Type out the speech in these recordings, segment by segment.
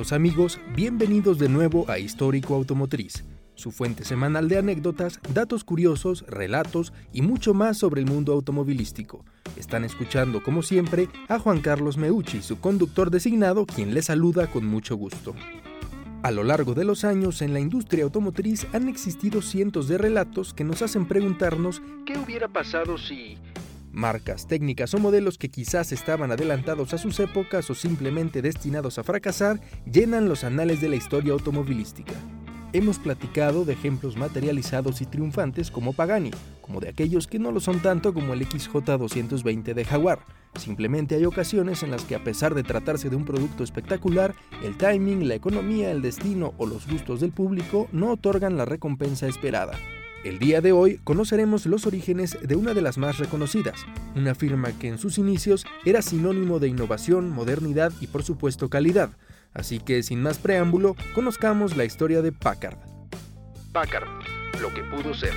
Amigos, bienvenidos de nuevo a Histórico Automotriz, su fuente semanal de anécdotas, datos curiosos, relatos y mucho más sobre el mundo automovilístico. Están escuchando, como siempre, a Juan Carlos Meucci, su conductor designado, quien les saluda con mucho gusto. A lo largo de los años en la industria automotriz han existido cientos de relatos que nos hacen preguntarnos qué hubiera pasado si marcas, técnicas o modelos que quizás estaban adelantados a sus épocas o simplemente destinados a fracasar llenan los anales de la historia automovilística. Hemos platicado de ejemplos materializados y triunfantes como Pagani, como de aquellos que no lo son tanto como el XJ220 de Jaguar. Simplemente hay ocasiones en las que a pesar de tratarse de un producto espectacular, el timing, la economía, el destino o los gustos del público no otorgan la recompensa esperada. El día de hoy conoceremos los orígenes de una de las más reconocidas, una firma que en sus inicios era sinónimo de innovación, modernidad y por supuesto calidad. Así que sin más preámbulo, conozcamos la historia de Packard. Packard, lo que pudo ser.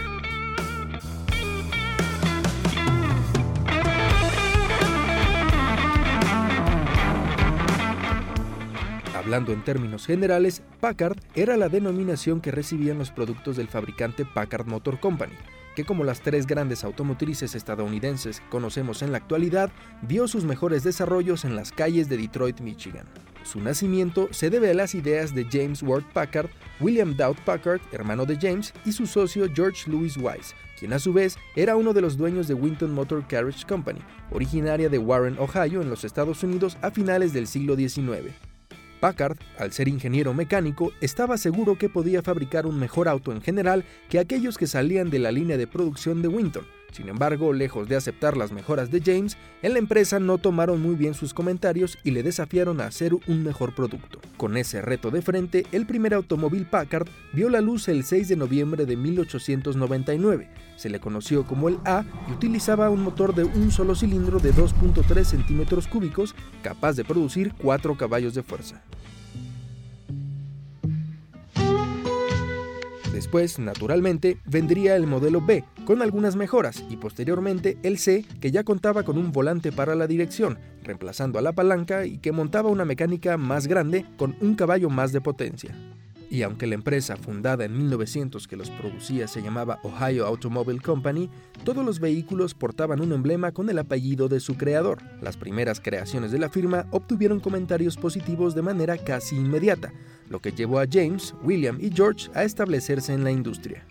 Hablando en términos generales, Packard era la denominación que recibían los productos del fabricante Packard Motor Company, que como las tres grandes automotrices estadounidenses conocemos en la actualidad, vio sus mejores desarrollos en las calles de Detroit, Michigan. Su nacimiento se debe a las ideas de James Ward Packard, William Dowd Packard, hermano de James, y su socio George Louis Wise, quien a su vez era uno de los dueños de Winton Motor Carriage Company, originaria de Warren, Ohio, en los Estados Unidos a finales del siglo XIX. Packard, al ser ingeniero mecánico, estaba seguro que podía fabricar un mejor auto en general que aquellos que salían de la línea de producción de Winton, sin embargo, lejos de aceptar las mejoras de James, en la empresa no tomaron muy bien sus comentarios y le desafiaron a hacer un mejor producto. Con ese reto de frente, el primer automóvil Packard vio la luz el 6 de noviembre de 1899. Se le conoció como el A y utilizaba un motor de un solo cilindro de 2.3 centímetros cúbicos, capaz de producir 4 caballos de fuerza. Después, naturalmente, vendría el modelo B, con algunas mejoras, y posteriormente el C, que ya contaba con un volante para la dirección, reemplazando a la palanca y que montaba una mecánica más grande con un caballo más de potencia. Y aunque la empresa fundada en 1900 que los producía se llamaba Ohio Automobile Company, todos los vehículos portaban un emblema con el apellido de su creador. Las primeras creaciones de la firma obtuvieron comentarios positivos de manera casi inmediata, lo que llevó a James, William y George a establecerse en la industria.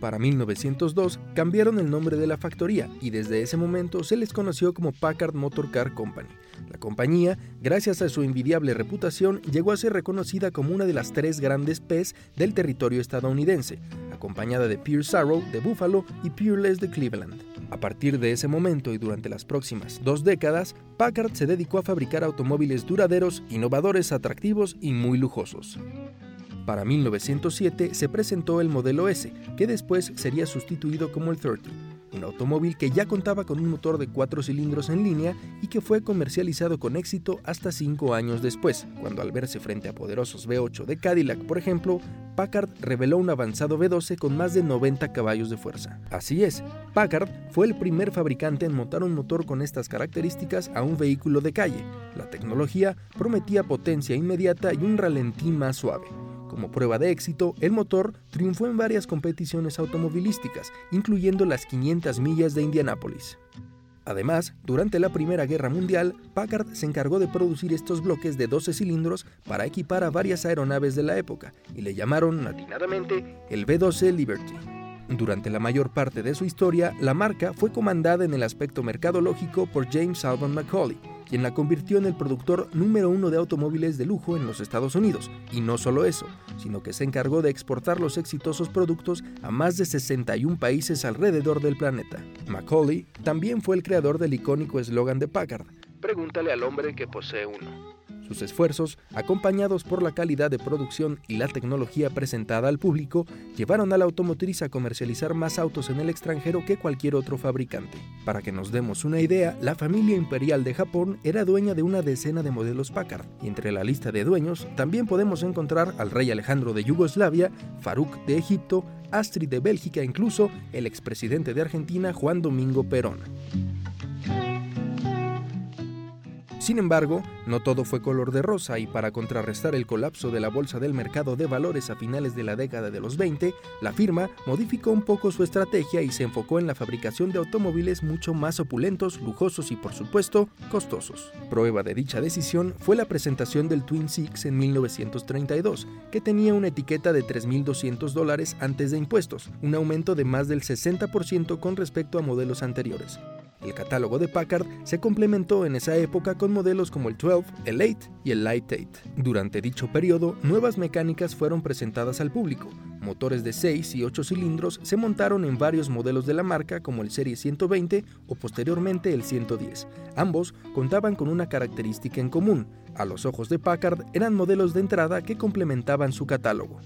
Para 1902 cambiaron el nombre de la factoría y desde ese momento se les conoció como Packard Motor Car Company. La compañía, gracias a su envidiable reputación, llegó a ser reconocida como una de las tres grandes P's del territorio estadounidense, acompañada de Pierce Arrow de Buffalo y Peerless de Cleveland. A partir de ese momento y durante las próximas dos décadas, Packard se dedicó a fabricar automóviles duraderos, innovadores, atractivos y muy lujosos. Para 1907 se presentó el modelo S, que después sería sustituido como el 30, un automóvil que ya contaba con un motor de cuatro cilindros en línea y que fue comercializado con éxito hasta cinco años después, cuando al verse frente a poderosos V8 de Cadillac, por ejemplo, Packard reveló un avanzado V12 con más de 90 caballos de fuerza. Así es, Packard fue el primer fabricante en montar un motor con estas características a un vehículo de calle. La tecnología prometía potencia inmediata y un ralentí más suave. Como prueba de éxito, el motor triunfó en varias competiciones automovilísticas, incluyendo las 500 millas de Indianápolis. Además, durante la Primera Guerra Mundial, Packard se encargó de producir estos bloques de 12 cilindros para equipar a varias aeronaves de la época y le llamaron atinadamente el B-12 Liberty. Durante la mayor parte de su historia, la marca fue comandada en el aspecto mercadológico por James Alban Macaulay, quien la convirtió en el productor número uno de automóviles de lujo en los Estados Unidos. Y no solo eso, sino que se encargó de exportar los exitosos productos a más de 61 países alrededor del planeta. Macaulay también fue el creador del icónico eslogan de Packard, Pregúntale al hombre que posee uno. Sus esfuerzos, acompañados por la calidad de producción y la tecnología presentada al público, llevaron a la automotriz a comercializar más autos en el extranjero que cualquier otro fabricante. Para que nos demos una idea, la familia imperial de Japón era dueña de una decena de modelos Packard, y entre la lista de dueños también podemos encontrar al rey Alejandro de Yugoslavia, Faruk de Egipto, Astrid de Bélgica incluso el expresidente de Argentina Juan Domingo Perón. Sin embargo, no todo fue color de rosa y para contrarrestar el colapso de la bolsa del mercado de valores a finales de la década de los 20, la firma modificó un poco su estrategia y se enfocó en la fabricación de automóviles mucho más opulentos, lujosos y por supuesto costosos. Prueba de dicha decisión fue la presentación del Twin Six en 1932, que tenía una etiqueta de 3.200 dólares antes de impuestos, un aumento de más del 60% con respecto a modelos anteriores. El catálogo de Packard se complementó en esa época con modelos como el 12, el 8 y el Light 8. Durante dicho periodo, nuevas mecánicas fueron presentadas al público. Motores de 6 y 8 cilindros se montaron en varios modelos de la marca como el Serie 120 o posteriormente el 110. Ambos contaban con una característica en común. A los ojos de Packard eran modelos de entrada que complementaban su catálogo.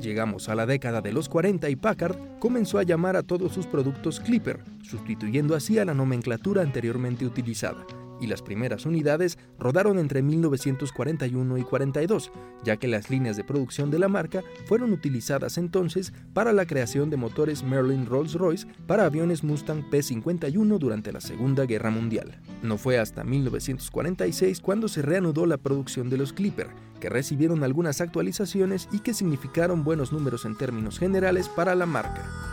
Llegamos a la década de los 40 y Packard comenzó a llamar a todos sus productos Clipper, sustituyendo así a la nomenclatura anteriormente utilizada, y las primeras unidades rodaron entre 1941 y 42, ya que las líneas de producción de la marca fueron utilizadas entonces para la creación de motores Merlin Rolls-Royce para aviones Mustang P-51 durante la Segunda Guerra Mundial. No fue hasta 1946 cuando se reanudó la producción de los Clipper, que recibieron algunas actualizaciones y que significaron buenos números en términos generales para la marca.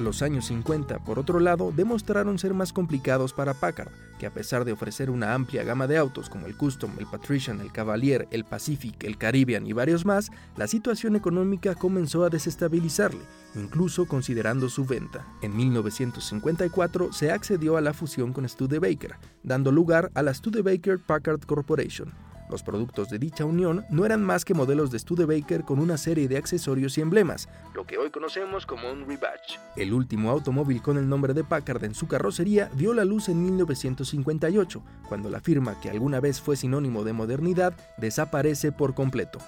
Los años 50, por otro lado, demostraron ser más complicados para Packard, que a pesar de ofrecer una amplia gama de autos como el Custom, el Patrician, el Cavalier, el Pacific, el Caribbean y varios más, la situación económica comenzó a desestabilizarle, incluso considerando su venta. En 1954 se accedió a la fusión con Studebaker, dando lugar a la Studebaker Packard Corporation, los productos de dicha unión no eran más que modelos de Studebaker con una serie de accesorios y emblemas, lo que hoy conocemos como un rebatch. El último automóvil con el nombre de Packard en su carrocería vio la luz en 1958, cuando la firma que alguna vez fue sinónimo de modernidad desaparece por completo.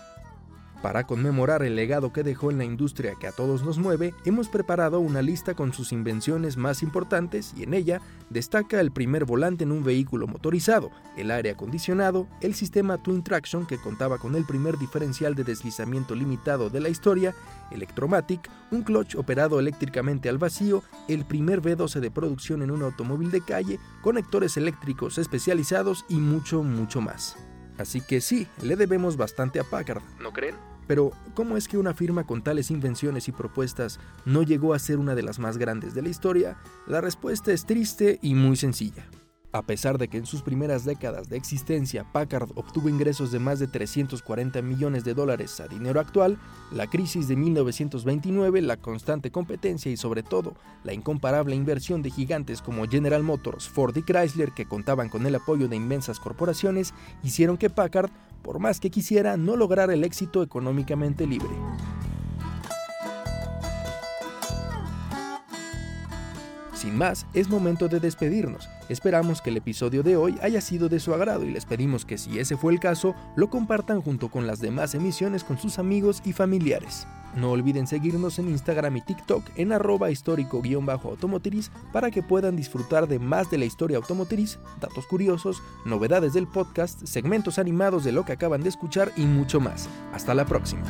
Para conmemorar el legado que dejó en la industria que a todos nos mueve, hemos preparado una lista con sus invenciones más importantes y en ella destaca el primer volante en un vehículo motorizado, el aire acondicionado, el sistema Twin Traction que contaba con el primer diferencial de deslizamiento limitado de la historia, Electromatic, un clutch operado eléctricamente al vacío, el primer V12 de producción en un automóvil de calle, conectores eléctricos especializados y mucho, mucho más. Así que sí, le debemos bastante a Packard, ¿no creen? Pero, ¿cómo es que una firma con tales invenciones y propuestas no llegó a ser una de las más grandes de la historia? La respuesta es triste y muy sencilla. A pesar de que en sus primeras décadas de existencia Packard obtuvo ingresos de más de 340 millones de dólares a dinero actual, la crisis de 1929, la constante competencia y sobre todo la incomparable inversión de gigantes como General Motors, Ford y Chrysler que contaban con el apoyo de inmensas corporaciones, hicieron que Packard, por más que quisiera, no lograra el éxito económicamente libre. Sin más, es momento de despedirnos. Esperamos que el episodio de hoy haya sido de su agrado y les pedimos que si ese fue el caso, lo compartan junto con las demás emisiones con sus amigos y familiares. No olviden seguirnos en Instagram y TikTok en arroba histórico-automotriz para que puedan disfrutar de más de la historia automotriz, datos curiosos, novedades del podcast, segmentos animados de lo que acaban de escuchar y mucho más. Hasta la próxima.